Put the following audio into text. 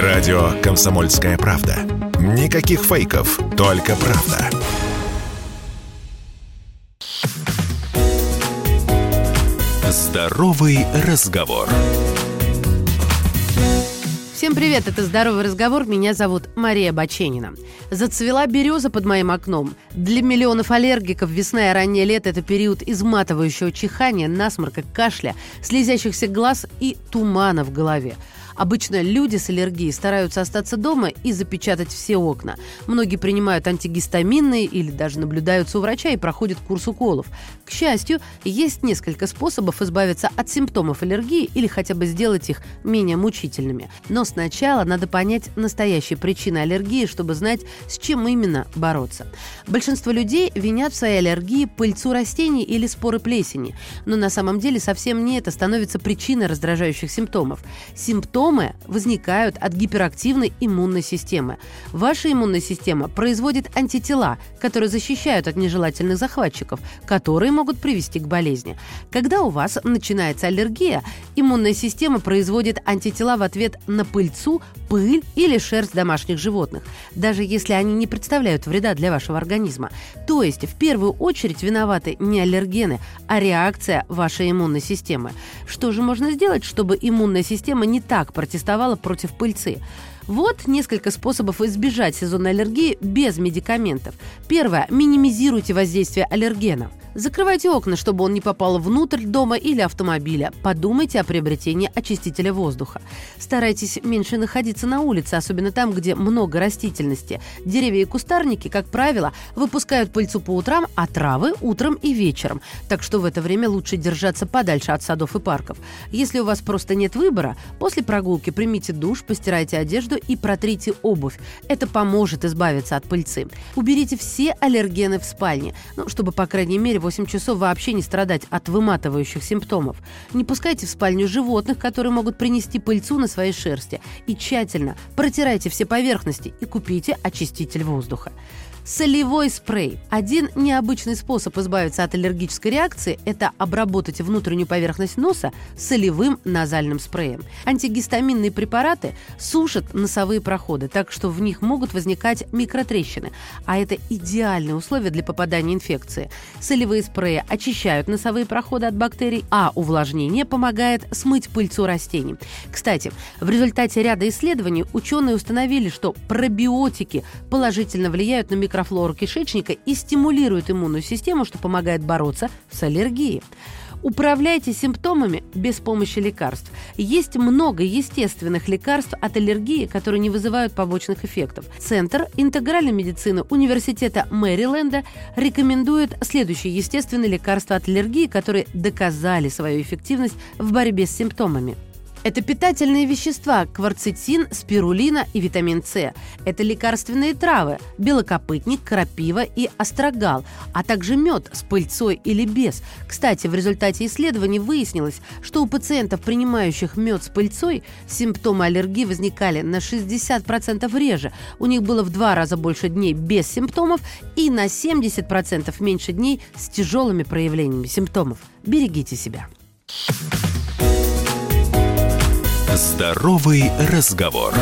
Радио «Комсомольская правда». Никаких фейков, только правда. Здоровый разговор. Всем привет, это «Здоровый разговор», меня зовут Мария Баченина. Зацвела береза под моим окном. Для миллионов аллергиков весна и раннее лето – это период изматывающего чихания, насморка, кашля, слезящихся глаз и тумана в голове. Обычно люди с аллергией стараются остаться дома и запечатать все окна. Многие принимают антигистаминные или даже наблюдаются у врача и проходят курс уколов. К счастью, есть несколько способов избавиться от симптомов аллергии или хотя бы сделать их менее мучительными. Но сначала надо понять настоящие причины аллергии, чтобы знать, с чем именно бороться. Большинство людей винят в своей аллергии пыльцу растений или споры плесени. Но на самом деле совсем не это становится причиной раздражающих симптомов. Симптомы возникают от гиперактивной иммунной системы. Ваша иммунная система производит антитела, которые защищают от нежелательных захватчиков, которые могут привести к болезни. Когда у вас начинается аллергия, иммунная система производит антитела в ответ на пыльцу, пыль или шерсть домашних животных, даже если они не представляют вреда для вашего организма. То есть в первую очередь виноваты не аллергены, а реакция вашей иммунной системы. Что же можно сделать, чтобы иммунная система не так протестовала против пыльцы. Вот несколько способов избежать сезонной аллергии без медикаментов. Первое. Минимизируйте воздействие аллергенов. Закрывайте окна, чтобы он не попал внутрь дома или автомобиля. Подумайте о приобретении очистителя воздуха. Старайтесь меньше находиться на улице, особенно там, где много растительности. Деревья и кустарники, как правило, выпускают пыльцу по утрам, а травы – утром и вечером. Так что в это время лучше держаться подальше от садов и парков. Если у вас просто нет выбора, после прогулки примите душ, постирайте одежду и протрите обувь. Это поможет избавиться от пыльцы. Уберите все аллергены в спальне, ну, чтобы, по крайней мере, 8 часов вообще не страдать от выматывающих симптомов. Не пускайте в спальню животных, которые могут принести пыльцу на своей шерсти. И тщательно протирайте все поверхности и купите очиститель воздуха. Солевой спрей. Один необычный способ избавиться от аллергической реакции – это обработать внутреннюю поверхность носа солевым назальным спреем. Антигистаминные препараты сушат носовые проходы, так что в них могут возникать микротрещины, а это идеальное условие для попадания инфекции. Солевые спреи очищают носовые проходы от бактерий, а увлажнение помогает смыть пыльцу растений. Кстати, в результате ряда исследований ученые установили, что пробиотики положительно влияют на микрофлору кишечника и стимулирует иммунную систему, что помогает бороться с аллергией. Управляйте симптомами без помощи лекарств. Есть много естественных лекарств от аллергии, которые не вызывают побочных эффектов. Центр интегральной медицины Университета Мэриленда рекомендует следующие естественные лекарства от аллергии, которые доказали свою эффективность в борьбе с симптомами. Это питательные вещества – кварцетин, спирулина и витамин С. Это лекарственные травы – белокопытник, крапива и астрагал, а также мед с пыльцой или без. Кстати, в результате исследований выяснилось, что у пациентов, принимающих мед с пыльцой, симптомы аллергии возникали на 60% реже. У них было в два раза больше дней без симптомов и на 70% меньше дней с тяжелыми проявлениями симптомов. Берегите себя. Здоровый разговор.